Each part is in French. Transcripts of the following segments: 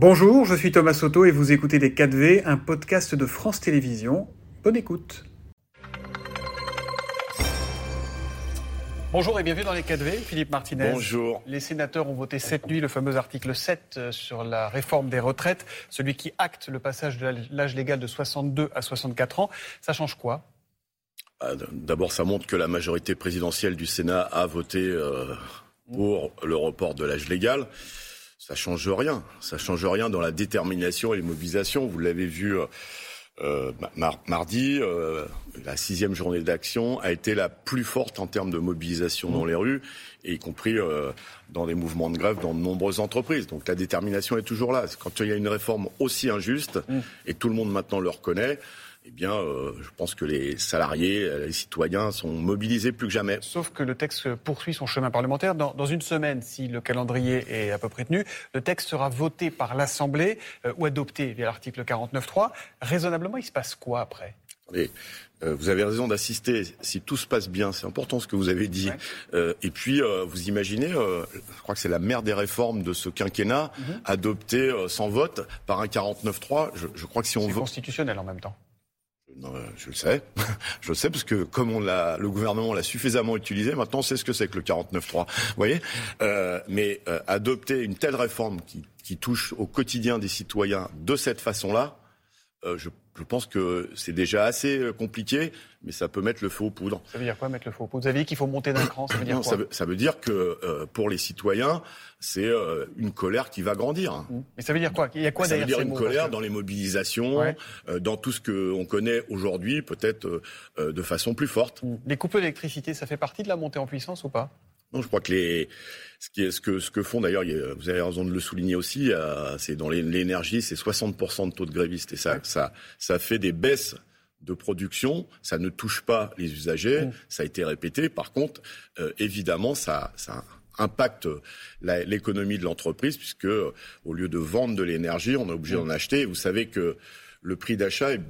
Bonjour, je suis Thomas Soto et vous écoutez Les 4V, un podcast de France Télévisions. Bonne écoute. Bonjour et bienvenue dans les 4V, Philippe Martinez. Bonjour. Les sénateurs ont voté cette nuit le fameux article 7 euh, sur la réforme des retraites, celui qui acte le passage de l'âge légal de 62 à 64 ans. Ça change quoi? Ah, D'abord, ça montre que la majorité présidentielle du Sénat a voté euh, pour le report de l'âge légal. Ça change rien. Ça change rien dans la détermination et les mobilisations. Vous l'avez vu euh, euh mardi. Euh, la sixième journée d'action a été la plus forte en termes de mobilisation dans les rues, et y compris euh, dans des mouvements de grève dans de nombreuses entreprises. Donc la détermination est toujours là. Quand il y a une réforme aussi injuste, mmh. et tout le monde maintenant le reconnaît, eh bien, euh, je pense que les salariés, euh, les citoyens sont mobilisés plus que jamais. Sauf que le texte poursuit son chemin parlementaire. Dans, une semaine, si le calendrier est à peu près tenu, le texte sera voté par l'Assemblée euh, ou adopté via l'article 49.3. Raisonnablement, il se passe quoi après? Vous avez raison d'assister. Si tout se passe bien, c'est important ce que vous avez dit. et puis, vous imaginez, je crois que c'est la mère des réformes de ce quinquennat, mhm. adoptée sans vote par un 49-3. Je, je, crois que si on veut... Constitutionnel en même temps. Euh, je le sais, je le sais parce que comme on l'a, le gouvernement l'a suffisamment utilisé, maintenant on sait ce que c'est que le 49.3. Vous voyez, euh, mais euh, adopter une telle réforme qui, qui, touche au quotidien des citoyens de cette façon-là, euh, je je pense que c'est déjà assez euh, compliqué, mais ça peut mettre le feu aux poudres. Ça veut dire quoi mettre le feu aux poudres? Vous avez dit qu'il faut monter d'un cran. Ça veut dire quoi? ça, veut, dire que euh, pour les citoyens, c'est euh, une colère qui va grandir. Mmh. Mais ça veut dire quoi? Il y a quoi ça derrière Ça veut dire une colère dans les mobilisations, dans tout ce qu'on connaît aujourd'hui, peut-être de façon plus forte. Mmh. Les coupes d'électricité, ça fait partie de la montée en puissance ou pas? Non, je crois que les ce, qui est, ce que ce que font d'ailleurs, vous avez raison de le souligner aussi, c'est dans l'énergie, c'est 60% de taux de grévistes et ça ça ça fait des baisses de production, ça ne touche pas les usagers, ça a été répété. Par contre, euh, évidemment, ça ça impacte l'économie de l'entreprise puisque au lieu de vendre de l'énergie, on est obligé d'en acheter. Vous savez que le prix d'achat est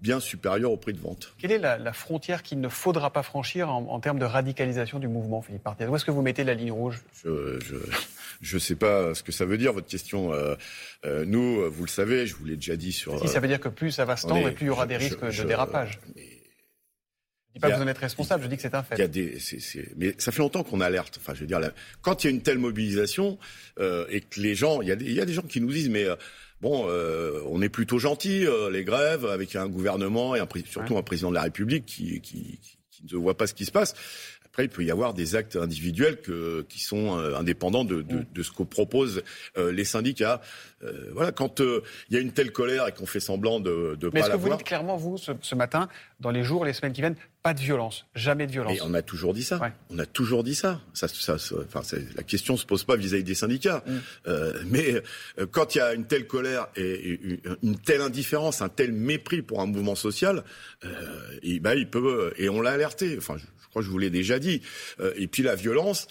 bien supérieur au prix de vente. Quelle est la, frontière qu'il ne faudra pas franchir en, termes de radicalisation du mouvement, Philippe Martinez Où est-ce que vous mettez la ligne rouge? Je ne sais pas ce que ça veut dire, votre question. Euh, euh, nous, vous le savez, je vous l'ai déjà dit sur... Si ça veut dire que plus ça va se tendre et plus il y aura des risques de dérapage. Je ne dis pas que vous en êtes responsable, je dis que c'est un fait. Il y a des, mais ça fait longtemps qu'on alerte. Enfin, je veux dire, quand il y a une telle mobilisation euh, et que les gens, il y, a des, il y, a des gens qui nous disent, mais bon, euh, on est plutôt gentil, euh, les grèves, avec un gouvernement et un, surtout un président de la République qui, qui, qui, ne voit pas ce qui se passe. Après, il peut y avoir des actes individuels que, qui sont euh, indépendants de, de, de ce que proposent euh, les syndicats. Voilà, quand il y a une telle colère et qu'on fait semblant de ne pas la voir. Mais est-ce que vous dites clairement, vous, ce, ce, matin, dans les jours, les semaines qui viennent, pas de violence, jamais de violence on a toujours dit ça. On a toujours dit ça. ça, ça, enfin, la question se pose pas vis-à-vis des syndicats. Mm. mais quand il y a une telle colère et, une telle indifférence, un tel mépris pour un mouvement social, et, bah, il peut et on l'a alerté. Enfin, je crois que je vous l'ai déjà dit. Euh, et puis la violence.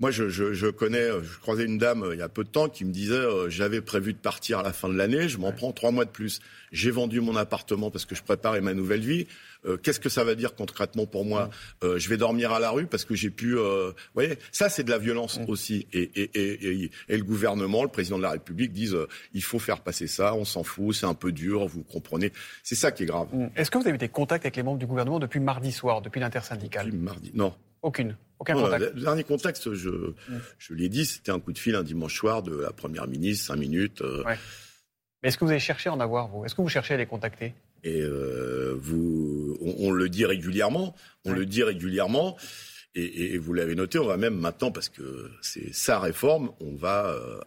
Euh, moi, je, je, je, connais, je croisais une dame euh, il y a peu de temps qui me disait euh, j'avais prévu de partir à la fin de l'année, je m'en prends trois mois de plus. J'ai vendu mon appartement parce que je préparais ma nouvelle vie. Euh, Qu'est-ce que ça va dire concrètement pour moi euh, Je vais dormir à la rue parce que j'ai pu. vous voyez, ça c'est de la violence aussi. Et, et, et, et, le gouvernement, le président de la République disent il faut faire passer ça, on s'en fout, c'est un peu dur, vous comprenez. C'est ça qui est grave. Est-ce que vous avez eu des contacts avec les membres du gouvernement depuis mardi soir, depuis l'intersyndicale? Depuis mardi, non. Aucune? Aucun contact. Le dernier contexte, je, je l'ai dit, c'était un coup de fil un dimanche soir de la première ministre, cinq minutes. Euh. Mais est-ce que vous avez cherché à en avoir, vous? Est-ce que vous cherchez à les contacter? Et euh, vous, on, le dit régulièrement, on le dit régulièrement. Et, et, vous l'avez noté, on va même maintenant, parce que c'est sa réforme, on va euh,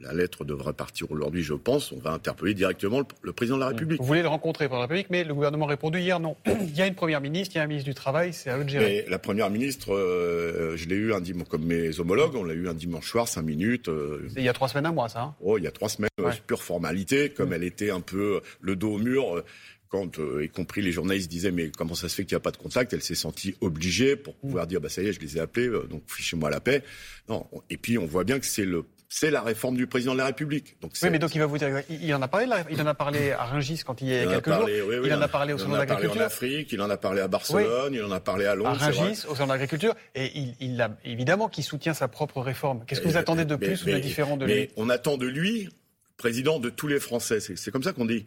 la lettre devrait partir aujourd'hui, je pense. On va interpeller directement le, président de la République. Vous voulez le rencontrer par la République, mais le gouvernement a répondu hier non. il y a une première ministre, il y a un ministre du Travail, c'est à eux de gérer. la première ministre, euh, je l'ai eu un dimanche, comme mes homologues, on l'a eu un dimanche soir, cinq minutes. Euh. il y a trois semaines, un mois, ça hein Oh, il y a trois semaines, euh, pure formalité, comme mm. elle était un peu le dos au mur quand, y compris les journalistes disaient mais comment ça se fait qu'il n'y a pas de contact, elle s'est sentie obligée pour pouvoir mm. dire bah ça y est, je les ai appelés, donc fichez-moi la paix. Non, et puis on voit bien que c'est le c'est la réforme du président de la République. Donc oui, mais donc il va vous dire, il en a parlé, il en a parlé à Rungis quand il y a quelques jours. il en a parlé au salon de l'agriculture. Il en a parlé en Afrique, il en a parlé à Barcelone, il en a parlé à Londres. À Rungis, au salon de l'agriculture, et il, il a évidemment qu'il soutient sa propre réforme. Qu'est-ce que vous attendez de plus ou de différent de lui? On attend de lui président de tous les Français. C'est comme ça qu'on dit.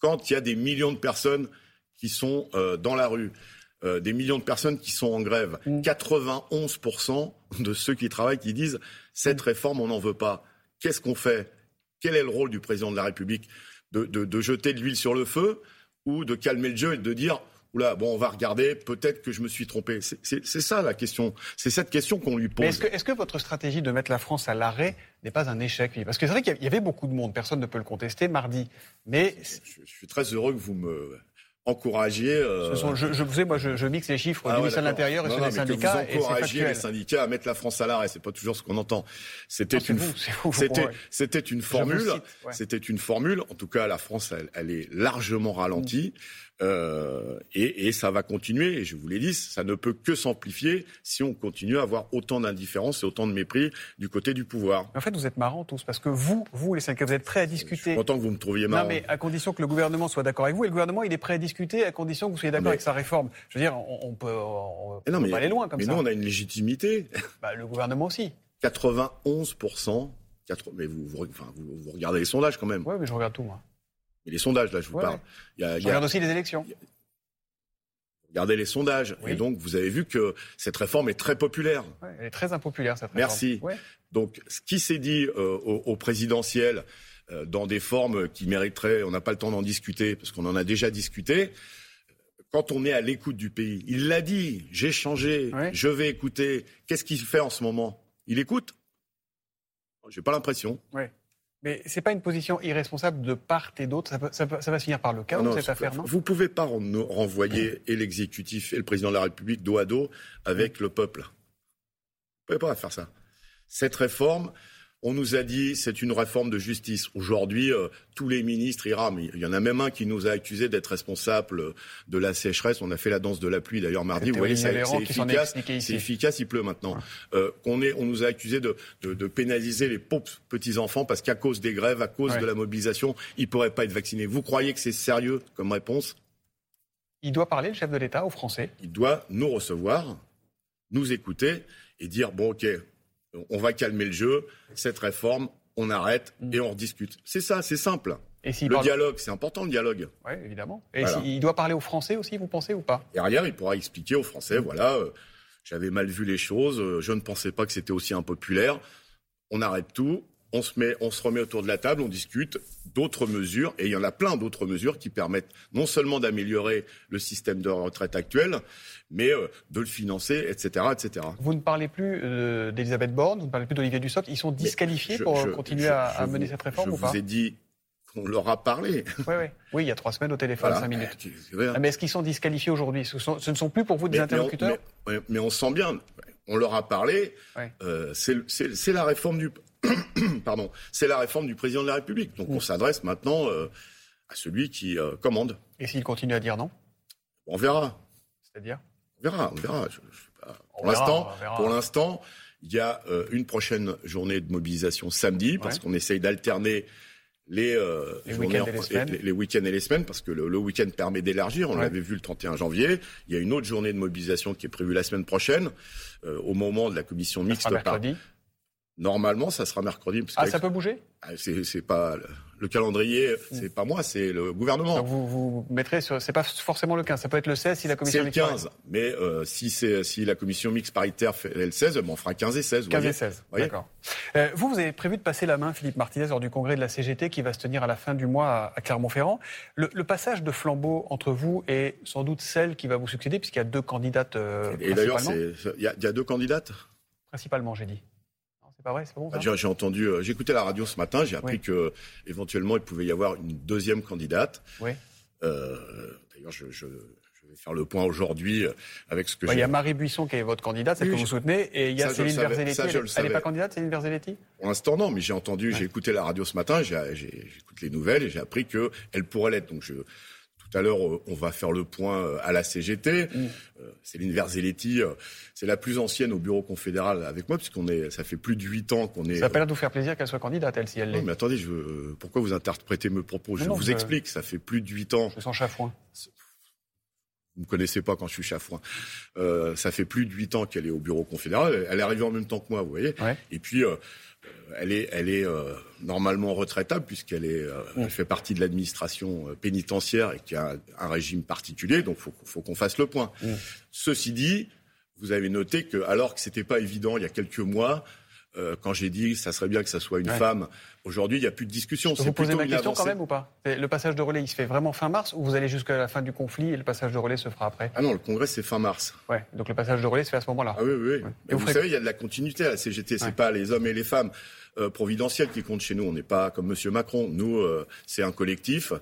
Quand il y a des millions de personnes qui sont euh, dans la rue, euh, des millions de personnes qui sont en grève, 91% mm. De ceux qui travaillent qui disent cette mm. réforme, on n'en veut pas. Qu'est-ce qu'on fait? Quel est le rôle du président de la République? De jeter de l'huile sur le feu ou de calmer le jeu et de dire Oula, bon, on va regarder, peut-être que je me suis trompé? C'est ça la question. C'est cette question qu'on lui pose. Est-ce que, votre stratégie de mettre la France à l'arrêt n'est pas un échec Parce que c'est vrai qu'il y avait beaucoup de monde, personne ne peut le contester mardi. Mais. Je, suis très heureux que vous me encouragiez. Euh, je, je, vous sais, moi, je, mixe les chiffres ah du ministère de l'Intérieur et ceux des syndicats. Que vous encouragez les syndicats à mettre la France à l'arrêt. C'est pas toujours ce qu'on entend. C'était une, c'était, c'était une formule. C'était une formule. En tout cas, la France, elle, elle est largement ralentie. Mm. Euh, et, et, ça va continuer. Et je vous l'ai dit, ça ne peut que s'amplifier si on continue à avoir autant d'indifférence et autant de mépris du côté du pouvoir. En fait, vous êtes marrants tous, parce que vous, vous les syndicats, vous êtes prêts à discuter. Je suis content que vous me trouviez marrant. Non, mais à condition que le gouvernement soit d'accord avec vous. Et le gouvernement, il est prêt à discuter à condition que vous soyez d'accord avec sa réforme. Je veux dire, on, peut, on peut pas aller loin comme ça. Mais nous, on a une légitimité. Bah, le gouvernement aussi. 91 mais vous, vous, vous, regardez les sondages quand même. Oui, mais je regarde tout, moi. Mais les sondages, là, je vous parle. Il y a, je regarde aussi les élections. Regardez les sondages. Et donc, vous avez vu que cette réforme est très populaire. elle est très impopulaire, cette réforme. Merci. Donc, ce qui s'est dit euh, au, présidentiel, euh, dans des formes qui mériteraient, on n'a pas le temps d'en discuter, parce qu'on en a déjà discuté, quand on est à l'écoute du pays, il l'a dit, j'ai changé, je vais écouter. Qu'est-ce qu'il fait en ce moment? Il écoute? J'ai pas l'impression. Mais ce n'est pas une position irresponsable de part et d'autre. Ça, va se finir par le chaos, cette affaire, non Vous ne pouvez pas renvoyer et l'exécutif et le président de la République dos à dos avec le peuple. Vous ne pouvez pas faire ça. Cette réforme, on nous a dit c'est une réforme de justice. Aujourd'hui, euh, tous les ministres y rament. Il y en a même un qui nous a accusé d'être responsable de la sécheresse. On a fait la danse de la pluie d'ailleurs mardi. Vous voyez, c'est efficace. C'est efficace. Il pleut maintenant. Euh, on, est, on nous a accusé de, de, pénaliser les pauvres petits enfants parce qu'à cause des grèves, à cause de la mobilisation, ils pourraient pas être vaccinés. Vous croyez que c'est sérieux comme réponse? Il doit parler le chef de l'État aux Français. Il doit nous recevoir, nous écouter et dire bon ok on va calmer le jeu, cette réforme, on arrête et on rediscute. C'est ça, c'est simple. Et le dialogue, c'est important le dialogue. Oui, évidemment. Et il doit parler aux Français aussi, vous pensez ou pas? Derrière, il pourra expliquer aux Français, voilà, euh, j'avais mal vu les choses, euh, je ne pensais pas que c'était aussi impopulaire. On arrête tout, on se, met, on se remet autour de la table, on discute d'autres mesures, et il y en a plein d'autres mesures qui permettent non seulement d'améliorer le système de retraite actuel, mais euh, de le financer, etc., etc. Vous ne parlez plus euh, d'Elisabeth Borne, vous ne parlez plus d'Olivier Dussopt, ils sont disqualifiés pour continuer à, mener cette réforme ou pas Je vous ai dit qu'on leur a parlé. Oui, oui. oui, il y a trois semaines au téléphone, cinq minutes. Mais est-ce qu'ils sont disqualifiés aujourd'hui? Ce, ce, ne sont plus pour vous des interlocuteurs? mais, on sent bien, on leur a parlé, euh, c'est la réforme du pardon, c'est la réforme du président de la République. Donc on s'adresse maintenant euh, à celui qui euh, commande. Et s'il continue à dire non? On verra. C'est-à-dire? On verra, on verra. Pour l'instant, pour l'instant, il y a euh, une prochaine journée de mobilisation samedi parce qu'on essaye d'alterner les, les week-ends et, les semaines, parce que le, week-end permet d'élargir. On l'avait vu le 31 janvier. Il y a une autre journée de mobilisation qui est prévue la semaine prochaine, au moment de la commission mixte. Par, Normalement, ça sera mercredi. ah, ça peut bouger? Ah, C'est pas le calendrier, hmm. c'est pas moi, c'est le gouvernement. Donc vous, vous mettrez sur, c'est pas forcément le 15, ça peut être le 16 si la commission C'est le 15, mais euh, si c'est si la commission mixte paritaire fait le 16, on fera 15 et 16. 15 et 16, d'accord. Euh, vous, vous avez prévu de passer la main, Philippe Martinez, lors du congrès de la CGT qui va se tenir à la fin du mois à, Clermont-Ferrand. Le, passage de flambeau entre vous et sans doute celle qui va vous succéder, puisqu'il y a deux candidates. Euh, et d'ailleurs, il y, y a deux candidates? Principalement, j'ai dit. Bah, j'ai entendu, euh, j'ai écouté la radio ce matin, j'ai appris que éventuellement il pouvait y avoir une deuxième candidate. Oui. Euh, d'ailleurs, je, vais faire le point aujourd'hui euh, avec ce que Il y a Marie Buisson qui est votre candidate, celle que vous soutenez, et il y a Céline Verzelletti. elle n'est pas candidate, Céline Verzelletti Pour l'instant, non, mais j'ai entendu, j'ai écouté la radio ce matin, j'écoute les nouvelles et j'ai appris qu'elle pourrait l'être. Donc je, tout à l'heure, euh, on va faire le point euh, à la CGT. Mm. Euh, Céline Verzelletti, c'est la plus ancienne au bureau confédéral avec moi, puisqu'on est, ça fait plus de huit ans qu'on est. Ça n'a pas l'air de vous faire plaisir qu'elle soit candidate, elle, si elle l'est. mais attendez, je pourquoi vous interprétez mes propos? Je vous explique, ça fait plus de huit ans. Je sens chafouin. Vous me connaissez pas quand je suis chafouin. Euh, ça fait plus de huit ans qu'elle est au bureau confédéral. Elle est arrivée en même temps que moi, vous voyez. Et puis, euh, elle est, elle est euh, normalement retraitable puisqu'elle est, elle fait partie de l'administration pénitentiaire et qui a un, régime particulier. Donc, faut, faut qu'on fasse le point. Ceci dit, vous avez noté que, alors que c'était pas évident il y a quelques mois, euh, quand j'ai dit que ça serait bien que ça soit une femme, aujourd'hui, il n'y a plus de discussion. Vous poser ma question quand même ou pas? Le passage de relais, il se fait vraiment fin mars ou vous allez jusqu'à la fin du conflit et le passage de relais se fera après? Ah non, le congrès, c'est fin mars. Ouais, donc le passage de relais se fait à ce moment-là. Ah oui, oui. oui. Et vous, savez, il y a de la continuité à la CGT. C'est pas les hommes et les femmes euh, providentielles qui comptent chez nous. On n'est pas comme Monsieur Macron. Nous, euh, c'est un collectif.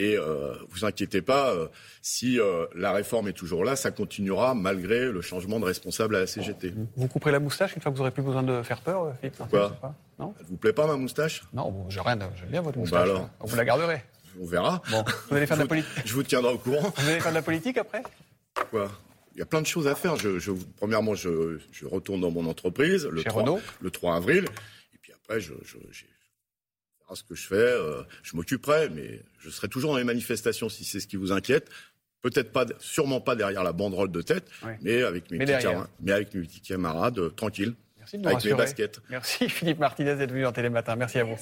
Et euh, vous inquiétez pas, euh, si euh, la réforme est toujours là, ça continuera malgré le changement de responsable à la CGT. Vous couperez la moustache une fois que vous aurez plus besoin de faire peur, Philippe Pourquoi Non Elle vous plaît pas ma moustache? Non, bon, j'ai rien. J'aime bien votre moustache. Bah alors. Vous la garderez. On verra. Bon, vous allez faire de la politique. Je vous tiendrai au courant. Vous allez faire de la politique après? Quoi? Il y a plein de choses à faire. Je, je premièrement, je, je, retourne dans mon entreprise le, 3, le 3 avril. Et puis après, je, ce que je fais, euh, je m'occuperai, mais je serai toujours dans les manifestations si c'est ce qui vous inquiète. Peut-être pas, sûrement pas derrière la banderole de tête, ouais. mais avec mes mais petits camarades, mais avec mes petits camarades, euh, tranquille, Merci de avec mes baskets. Merci Philippe Martinez d'être venu en Télématin. Merci à vous.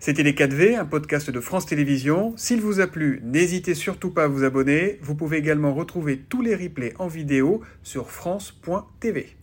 C'était Les 4V, un podcast de France Télévisions. S'il vous a plu, n'hésitez surtout pas à vous abonner. Vous pouvez également retrouver tous les replays en vidéo sur France.tv.